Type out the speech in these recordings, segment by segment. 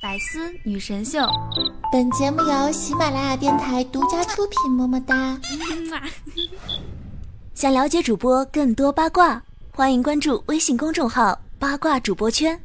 百思女神秀，本节目由喜马拉雅电台独家出品。么么哒！想了解主播更多八卦，欢迎关注微信公众号“八卦主播圈”。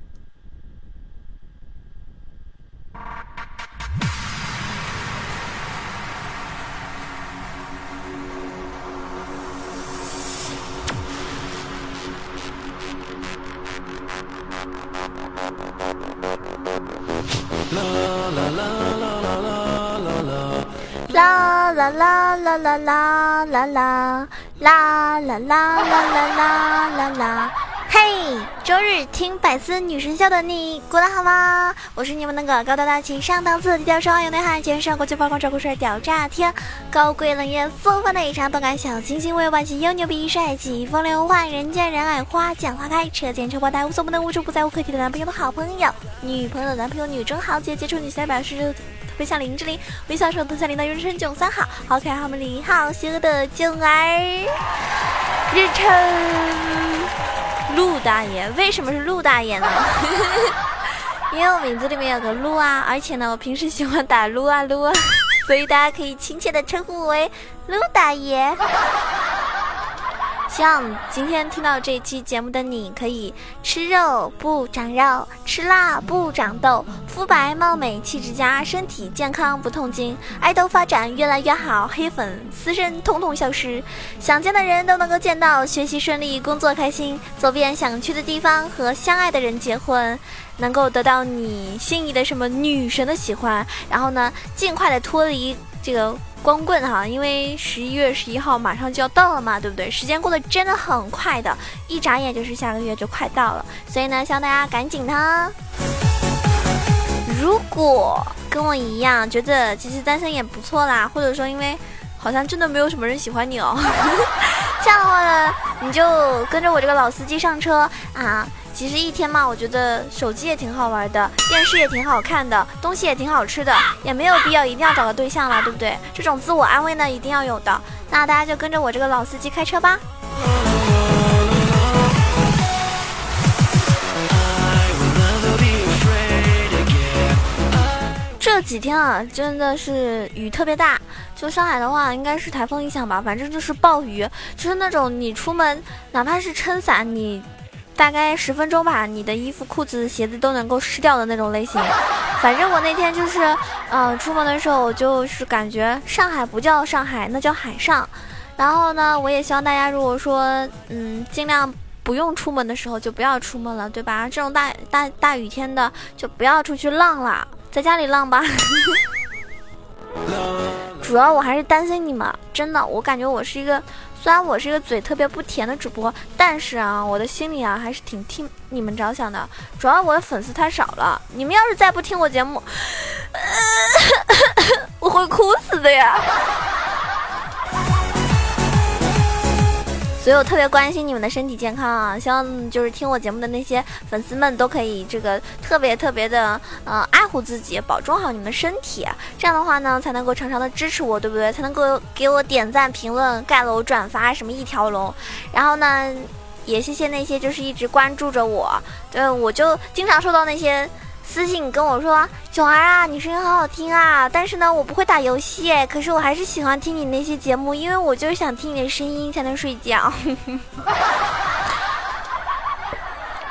啦啦啦啦啦啦啦啦啦啦啦啦啦啦！嘿，周日听百思女神秀的你过得好吗？我是你们那个高大大气上档次、低调奢华有内涵、肩上国际发光照顾帅屌炸天、高贵冷艳风范的一场动感小清新、为外形又牛逼帅气、风流坏、人见人爱、花见花开、车见车爆胎、无所不能、无处不在、无可替代男朋友的好朋友、女朋友的男朋友、女中豪杰、杰出女性表示。飞向林志玲，微笑时候都像领导人称囧三好，好可爱好美丽好邪恶的囧儿，日称陆大爷。为什么是陆大爷呢？因为我名字里面有个陆啊，而且呢，我平时喜欢打撸啊撸啊，所以大家可以亲切的称呼我为陆大爷。希望今天听到这期节目的你，可以吃肉不长肉，吃辣不长痘，肤白貌美气质佳，身体健康不痛经，爱豆发展越来越好，黑粉私生统统消失，想见的人都能够见到，学习顺利，工作开心，走遍想去的地方，和相爱的人结婚，能够得到你心仪的什么女神的喜欢，然后呢，尽快的脱离这个。光棍哈，因为十一月十一号马上就要到了嘛，对不对？时间过得真的很快的，一眨眼就是下个月就快到了，所以呢，希望大家赶紧呢。如果跟我一样觉得其实单身也不错啦，或者说因为好像真的没有什么人喜欢你哦，这样的话呢，你就跟着我这个老司机上车啊。其实一天嘛，我觉得手机也挺好玩的，电视也挺好看的，东西也挺好吃的，也没有必要一定要找个对象了，对不对？这种自我安慰呢，一定要有的。那大家就跟着我这个老司机开车吧。这几天啊，真的是雨特别大。就上海的话，应该是台风影响吧，反正就是暴雨，就是那种你出门哪怕是撑伞，你。大概十分钟吧，你的衣服、裤子、鞋子都能够湿掉的那种类型。反正我那天就是，呃，出门的时候我就是感觉上海不叫上海，那叫海上。然后呢，我也希望大家如果说，嗯，尽量不用出门的时候就不要出门了，对吧？这种大大大雨天的就不要出去浪了，在家里浪吧。主要我还是担心你们，真的，我感觉我是一个。虽然我是一个嘴特别不甜的主播，但是啊，我的心里啊还是挺替你们着想的。主要我的粉丝太少了，你们要是再不听我节目，我会哭死的呀。所以我特别关心你们的身体健康啊！希望就是听我节目的那些粉丝们都可以这个特别特别的呃爱护自己，保重好你们的身体。这样的话呢，才能够常常的支持我，对不对？才能够给我点赞、评论、盖楼、转发什么一条龙。然后呢，也谢谢那些就是一直关注着我，对，我就经常收到那些。私信跟我说：“囧儿啊，你声音好好听啊！但是呢，我不会打游戏，可是我还是喜欢听你那些节目，因为我就是想听你的声音才能睡觉。”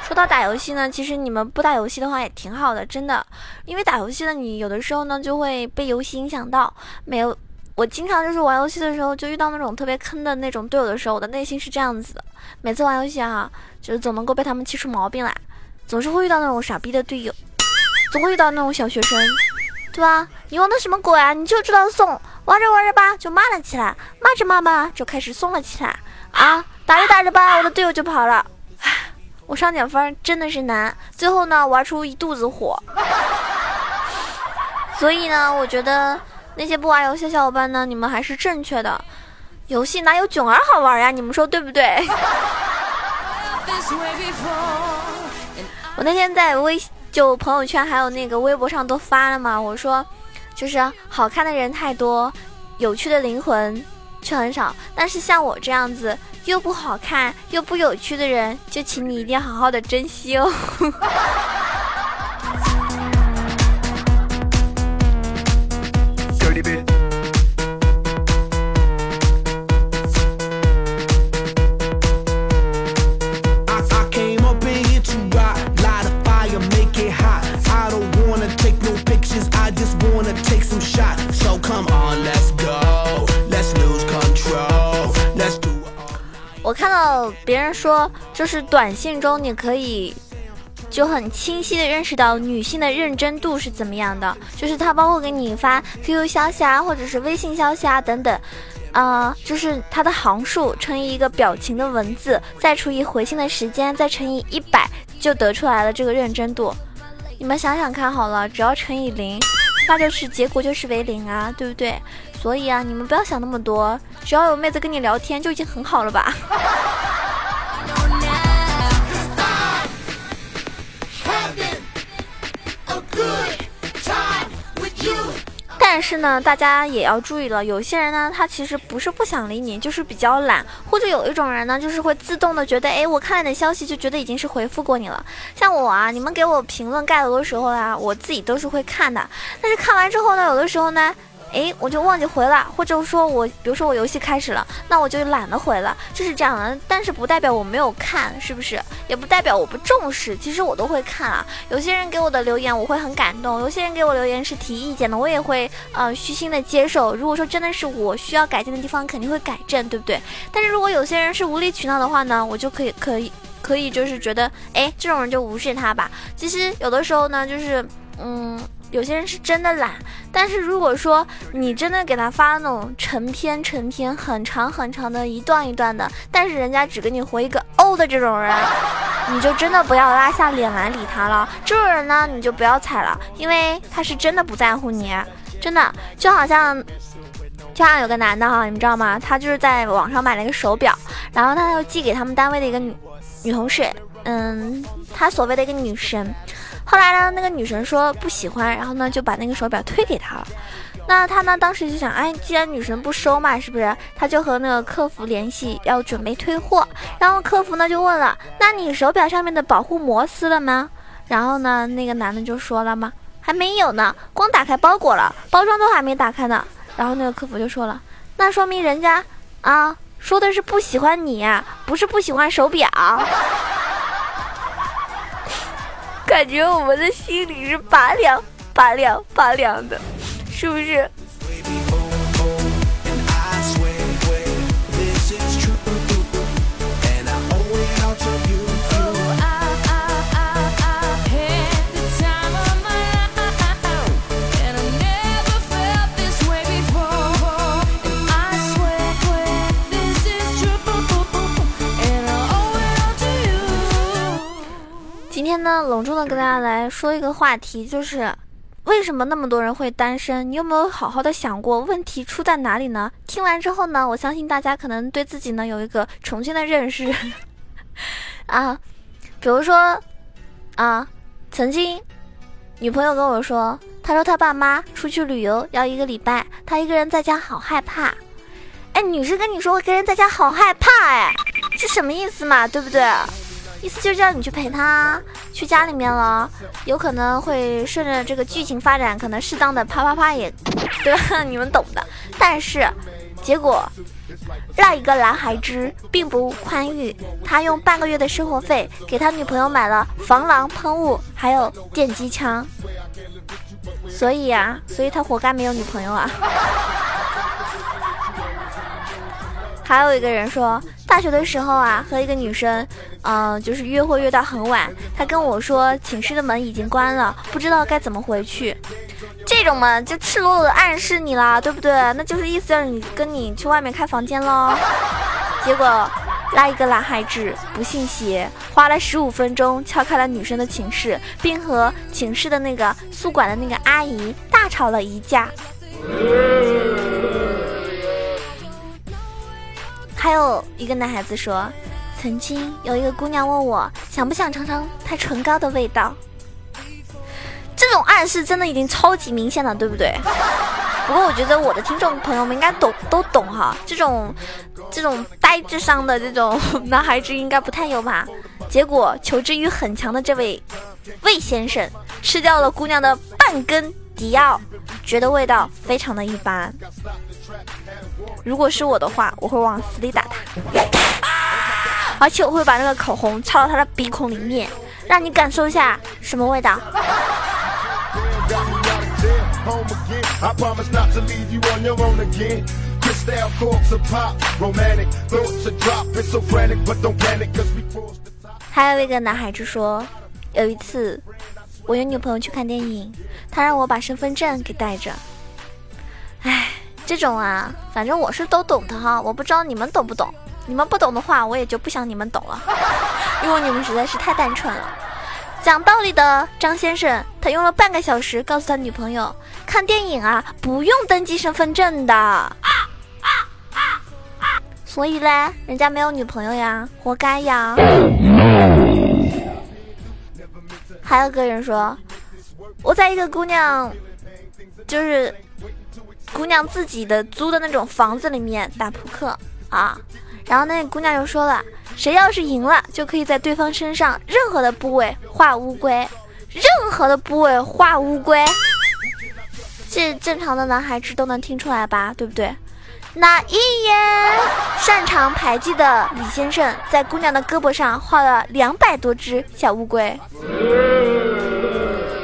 说到打游戏呢，其实你们不打游戏的话也挺好的，真的，因为打游戏呢，你有的时候呢就会被游戏影响到。没有，我经常就是玩游戏的时候就遇到那种特别坑的那种队友的时候，我的内心是这样子的：每次玩游戏啊，就是总能够被他们气出毛病来，总是会遇到那种傻逼的队友。总会遇到那种小学生，对吧？你玩的什么鬼啊？你就知道送，玩着玩着吧就骂了起来，骂着骂吧就开始送了起来啊！打着打着吧，我的队友就跑了，唉，我上点分真的是难，最后呢玩出一肚子火。所以呢，我觉得那些不玩游戏的小伙伴呢，你们还是正确的，游戏哪有囧儿好玩呀？你们说对不对？我那天在微。就朋友圈还有那个微博上都发了嘛，我说，就是好看的人太多，有趣的灵魂却很少。但是像我这样子又不好看又不有趣的人，就请你一定要好好的珍惜哦。看到别人说，就是短信中你可以就很清晰的认识到女性的认真度是怎么样的，就是她包括给你发 QQ 消息啊，或者是微信消息啊等等，啊，就是它的行数乘以一个表情的文字，再除以回信的时间，再乘以一百，就得出来了这个认真度。你们想想看好了，只要乘以零。那就是结果就是为零啊，对不对？所以啊，你们不要想那么多，只要有妹子跟你聊天就已经很好了吧。但是呢，大家也要注意了，有些人呢，他其实不是不想理你，就是比较懒，或者有一种人呢，就是会自动的觉得，哎，我看了你的消息，就觉得已经是回复过你了。像我啊，你们给我评论盖楼的时候啊，我自己都是会看的，但是看完之后呢，有的时候呢。哎，我就忘记回了，或者说我，比如说我游戏开始了，那我就懒得回了，就是这样的。但是不代表我没有看，是不是？也不代表我不重视，其实我都会看啊。有些人给我的留言我会很感动，有些人给我留言是提意见的，我也会呃虚心的接受。如果说真的是我需要改进的地方，肯定会改正，对不对？但是如果有些人是无理取闹的话呢，我就可以可以可以就是觉得，哎，这种人就无视他吧。其实有的时候呢，就是嗯。有些人是真的懒，但是如果说你真的给他发那种成篇成篇、很长很长的一段一段的，但是人家只给你回一个哦的这种人，你就真的不要拉下脸来理他了。这种人呢，你就不要踩了，因为他是真的不在乎你，真的就好像，就像有个男的哈，你们知道吗？他就是在网上买了一个手表，然后他又寄给他们单位的一个女女同事，嗯，他所谓的一个女神。后来呢，那个女神说不喜欢，然后呢就把那个手表退给他了。那他呢当时就想，哎，既然女神不收嘛，是不是？他就和那个客服联系，要准备退货。然后客服呢就问了，那你手表上面的保护膜撕了吗？然后呢那个男的就说了吗？还没有呢，光打开包裹了，包装都还没打开呢。然后那个客服就说了，那说明人家啊说的是不喜欢你，不是不喜欢手表。感觉我们的心里是拔凉、拔凉、拔凉的，是不是？隆重的跟大家来说一个话题，就是为什么那么多人会单身？你有没有好好的想过问题出在哪里呢？听完之后呢，我相信大家可能对自己呢有一个重新的认识 啊。比如说啊，曾经女朋友跟我说，她说她爸妈出去旅游要一个礼拜，她一个人在家好害怕。哎，女生跟你说一个人在家好害怕，哎，是什么意思嘛？对不对？意思就是叫你去陪他去家里面了，有可能会顺着这个剧情发展，可能适当的啪啪啪也，对吧？你们懂的。但是结果那一个男孩子并不宽裕，他用半个月的生活费给他女朋友买了防狼喷雾，还有电击枪。所以呀，所以他活该没有女朋友啊。还有一个人说。大学的时候啊，和一个女生，嗯，就是约会约到很晚。她跟我说寝室的门已经关了，不知道该怎么回去。这种嘛，就赤裸裸的暗示你啦，对不对？那就是意思让你跟你去外面开房间喽。结果那一个男孩子不信邪，花了十五分钟敲开了女生的寝室，并和寝室的那个宿管的那个阿姨大吵了一架。还有一个男孩子说，曾经有一个姑娘问我想不想尝尝她唇膏的味道。这种暗示真的已经超级明显了，对不对？不过我觉得我的听众朋友们应该懂，都懂哈。这种这种呆智商的这种男孩子应该不太有吧？结果求知欲很强的这位魏先生吃掉了姑娘的半根迪奥，觉得味道非常的一般。如果是我的话，我会往死里打他，而且我会把那个口红插到他的鼻孔里面，让你感受一下什么味道。还有一个男孩子说，有一次我有女朋友去看电影，他让我把身份证给带着。哎，这种啊，反正我是都懂的哈，我不知道你们懂不懂。你们不懂的话，我也就不想你们懂了，因为你们实在是太单纯了。讲道理的张先生，他用了半个小时告诉他女朋友，看电影啊不用登记身份证的。所以嘞，人家没有女朋友呀，活该呀。还有个人说，我在一个姑娘，就是姑娘自己的租的那种房子里面打扑克啊。然后那姑娘又说了，谁要是赢了，就可以在对方身上任何的部位画乌龟，任何的部位画乌龟。这正常的男孩子都能听出来吧，对不对？那一眼擅长牌技的李先生，在姑娘的胳膊上画了两百多只小乌龟。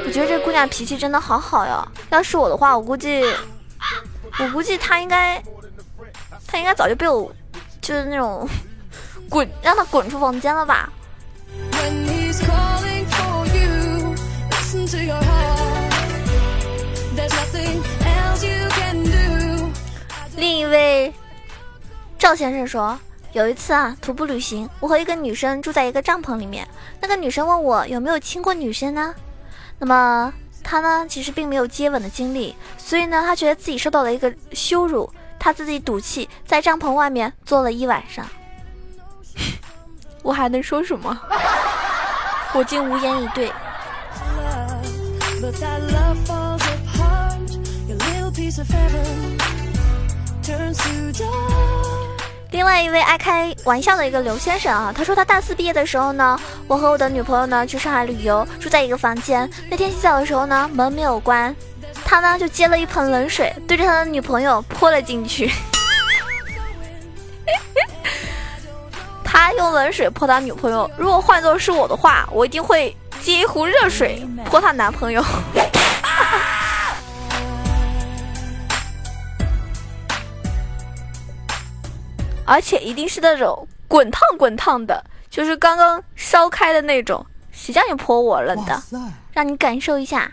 我觉得这姑娘脾气真的好好哟，要是我的话，我估计，我估计她应该，她应该早就被我。就是那种滚，让她滚出房间了吧。赵先生说，有一次啊，徒步旅行，我和一个女生住在一个帐篷里面。那个女生问我有没有亲过女生呢？那么她呢，其实并没有接吻的经历，所以呢，她觉得自己受到了一个羞辱。她自己赌气，在帐篷外面坐了一晚上。我还能说什么？我竟无言以对。另外一位爱开玩笑的一个刘先生啊，他说他大四毕业的时候呢，我和我的女朋友呢去上海旅游，住在一个房间。那天洗澡的时候呢，门没有关。他呢就接了一盆冷水，对着他的女朋友泼了进去。他用冷水泼他女朋友，如果换做是我的话，我一定会接一壶热水泼他男朋友。而且一定是那种滚烫滚烫的，就是刚刚烧开的那种。谁叫你泼我了的？让你感受一下。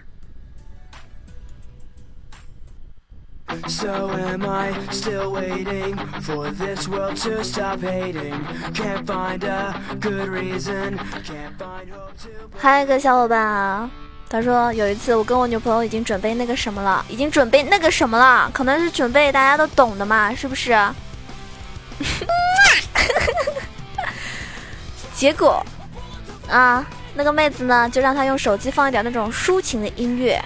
So am I still waiting for this world to stop hating? Can't find a good reason. Can't find hope to. 还有一个小伙伴啊，他说有一次我跟我女朋友已经准备那个什么了，已经准备那个什么了，可能是准备大家都懂的嘛，是不是？结果啊，那个妹子呢，就让他用手机放一点那种抒情的音乐。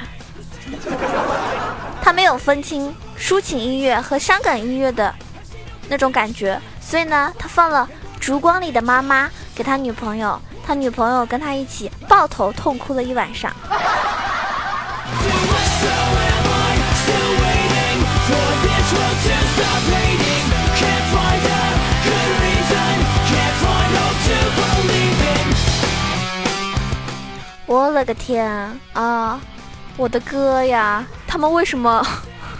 他没有分清抒情音乐和伤感音乐的那种感觉，所以呢，他放了《烛光里的妈妈》给他女朋友，他女朋友跟他一起抱头痛哭了一晚上。我了个天啊！我的哥呀！他们为什么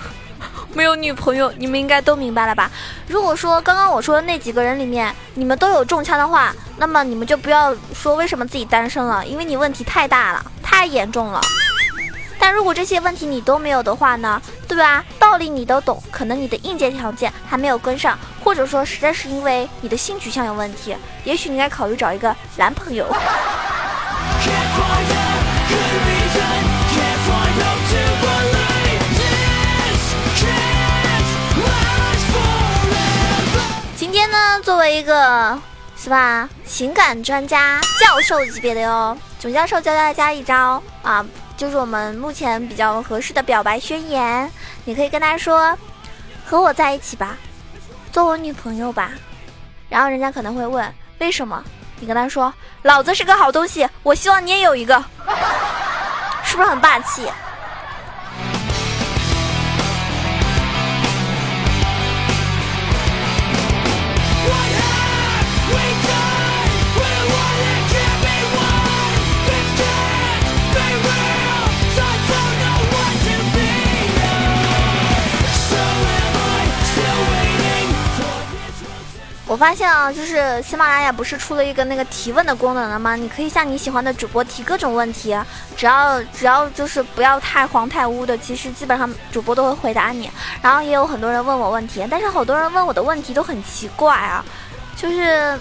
没有女朋友？你们应该都明白了吧？如果说刚刚我说的那几个人里面，你们都有中枪的话，那么你们就不要说为什么自己单身了，因为你问题太大了，太严重了。但如果这些问题你都没有的话呢？对吧？道理你都懂，可能你的硬件条件还没有跟上，或者说实在是因为你的性取向有问题，也许你该考虑找一个男朋友。今天呢作为一个是吧情感专家教授级别的哟，总教授教大家一招啊，就是我们目前比较合适的表白宣言。你可以跟他说：“和我在一起吧，做我女朋友吧。”然后人家可能会问：“为什么？”你跟他说：“老子是个好东西，我希望你也有一个。”是不是很霸气？我发现啊，就是喜马拉雅不是出了一个那个提问的功能了吗？你可以向你喜欢的主播提各种问题，只要只要就是不要太黄太污的，其实基本上主播都会回答你。然后也有很多人问我问题，但是好多人问我的问题都很奇怪啊，就是。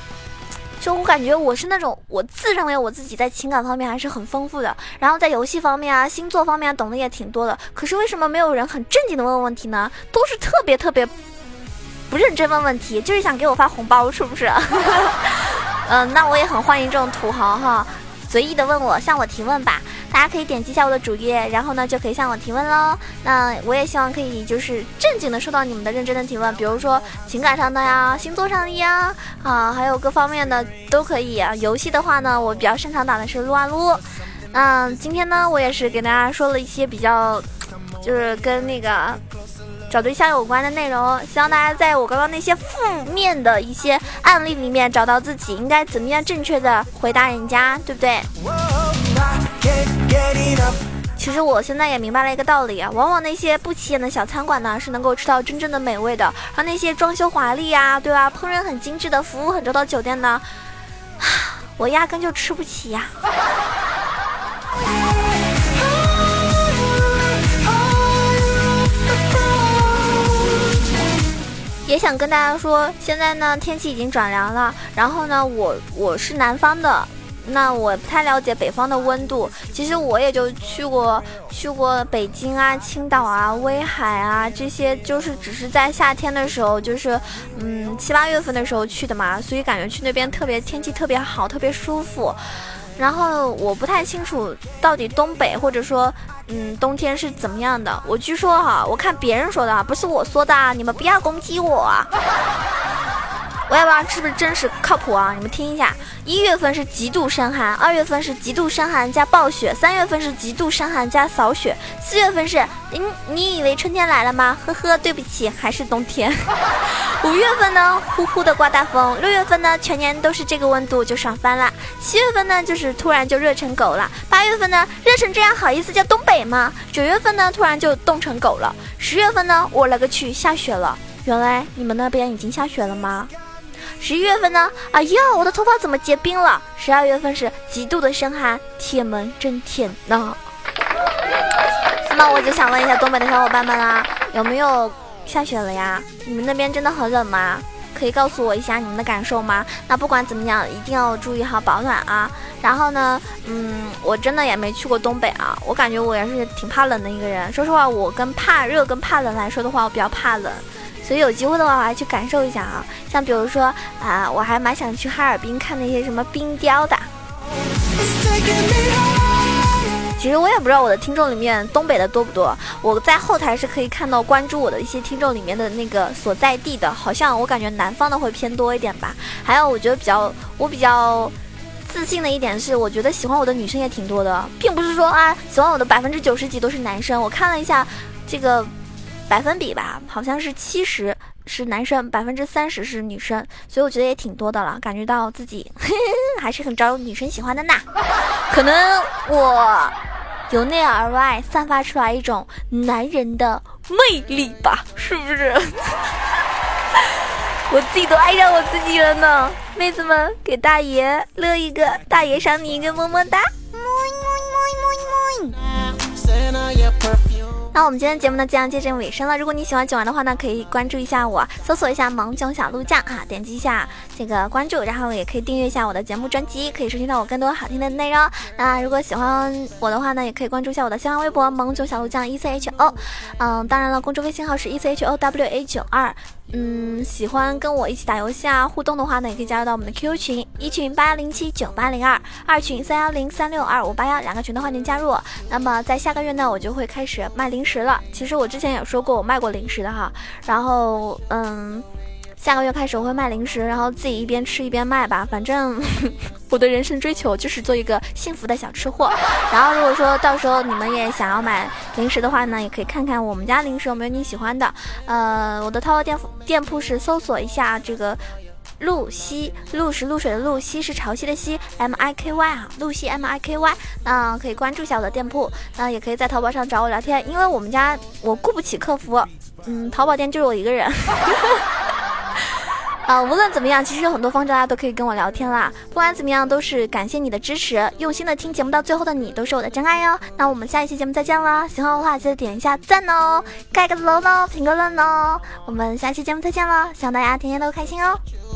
就我感觉我是那种，我自认为我自己在情感方面还是很丰富的，然后在游戏方面啊、星座方面懂得也挺多的。可是为什么没有人很正经的问问题呢？都是特别特别不认真问问题，就是想给我发红包，是不是？嗯，那我也很欢迎这种土豪哈。随意的问我，向我提问吧。大家可以点击一下我的主页，然后呢就可以向我提问喽。那我也希望可以就是正经的收到你们的认真的提问，比如说情感上的呀、星座上的呀，啊，还有各方面的都可以。游戏的话呢，我比较擅长打的是撸啊撸。嗯，今天呢，我也是给大家说了一些比较，就是跟那个。找对象有关的内容，希望大家在我刚刚那些负面的一些案例里面找到自己应该怎么样正确的回答人家，对不对？其实我现在也明白了一个道理啊，往往那些不起眼的小餐馆呢，是能够吃到真正的美味的，而那些装修华丽呀，对吧？烹饪很精致的服务很周到酒店呢，我压根就吃不起呀。也想跟大家说，现在呢天气已经转凉了，然后呢我我是南方的，那我不太了解北方的温度。其实我也就去过去过北京啊、青岛啊、威海啊这些，就是只是在夏天的时候，就是嗯七八月份的时候去的嘛，所以感觉去那边特别天气特别好，特别舒服。然后我不太清楚到底东北或者说，嗯，冬天是怎么样的。我据说哈，我看别人说的啊，不是我说的啊，你们不要攻击我。我也不知道是不是真实靠谱啊？你们听一下，一月份是极度伤寒，二月份是极度伤寒加暴雪，三月份是极度伤寒加扫雪，四月份是，你你以为春天来了吗？呵呵，对不起，还是冬天。五月份呢，呼呼的刮大风；六月份呢，全年都是这个温度就爽翻了；七月份呢，就是突然就热成狗了；八月份呢，热成这样好意思叫东北吗？九月份呢，突然就冻成狗了；十月份呢，我勒个去，下雪了！原来你们那边已经下雪了吗？十一月份呢？哎呀，我的头发怎么结冰了？十二月份是极度的深寒，铁门真铁呢。那么我就想问一下东北的小伙伴们啦，有没有下雪了呀？你们那边真的很冷吗？可以告诉我一下你们的感受吗？那不管怎么样，一定要注意好保暖啊。然后呢，嗯，我真的也没去过东北啊，我感觉我也是挺怕冷的一个人。说实话，我跟怕热跟怕冷来说的话，我比较怕冷。所以有机会的话，我还去感受一下啊。像比如说啊，我还蛮想去哈尔滨看那些什么冰雕的。其实我也不知道我的听众里面东北的多不多。我在后台是可以看到关注我的一些听众里面的那个所在地的，好像我感觉南方的会偏多一点吧。还有，我觉得比较我比较自信的一点是，我觉得喜欢我的女生也挺多的，并不是说啊喜欢我的百分之九十几都是男生。我看了一下这个。百分比吧，好像是七十是男生，百分之三十是女生，所以我觉得也挺多的了，感觉到自己 还是很招女生喜欢的呢。可能我由内而外散发出来一种男人的魅力吧，是不是？我自己都爱上我自己了呢。妹子们，给大爷乐一个，大爷赏你一个么么哒。那我们今天节目呢，即将接近尾声了。如果你喜欢九玩的话呢，可以关注一下我，搜索一下“萌囧小鹿酱”啊，点击一下这个关注，然后也可以订阅一下我的节目专辑，可以收听到我更多好听的内容。那如果喜欢我的话呢，也可以关注一下我的新浪微博“萌囧小鹿酱 E C H O”。嗯，当然了，公众微信号是 E C H O W A 九二。嗯，喜欢跟我一起打游戏啊，互动的话呢，也可以加入到我们的 QQ 群，一群八幺零七九八零二，二群三幺零三六二五八幺，两个群的话您加入。那么在下个月呢，我就会开始卖零零食了。其实我之前也说过我卖过零食的哈，然后嗯。下个月开始我会卖零食，然后自己一边吃一边卖吧。反正 我的人生追求就是做一个幸福的小吃货。然后如果说到时候你们也想要买零食的话呢，也可以看看我们家零食有没有你喜欢的。呃，我的淘宝店店铺是搜索一下这个露西，露是露水的露，西是潮汐的西，M I K Y 啊，露西 M I K Y。那可以关注一下我的店铺，那也可以在淘宝上找我聊天，因为我们家我雇不起客服，嗯，淘宝店就是我一个人。啊，无论怎么样，其实有很多方式大家都可以跟我聊天啦。不管怎么样，都是感谢你的支持，用心的听节目到最后的你都是我的真爱哟。那我们下一期节目再见了，喜欢的话记得点一下赞哦，盖个楼哦，评个论哦。我们下期节目再见了，希望大家天天都开心哦。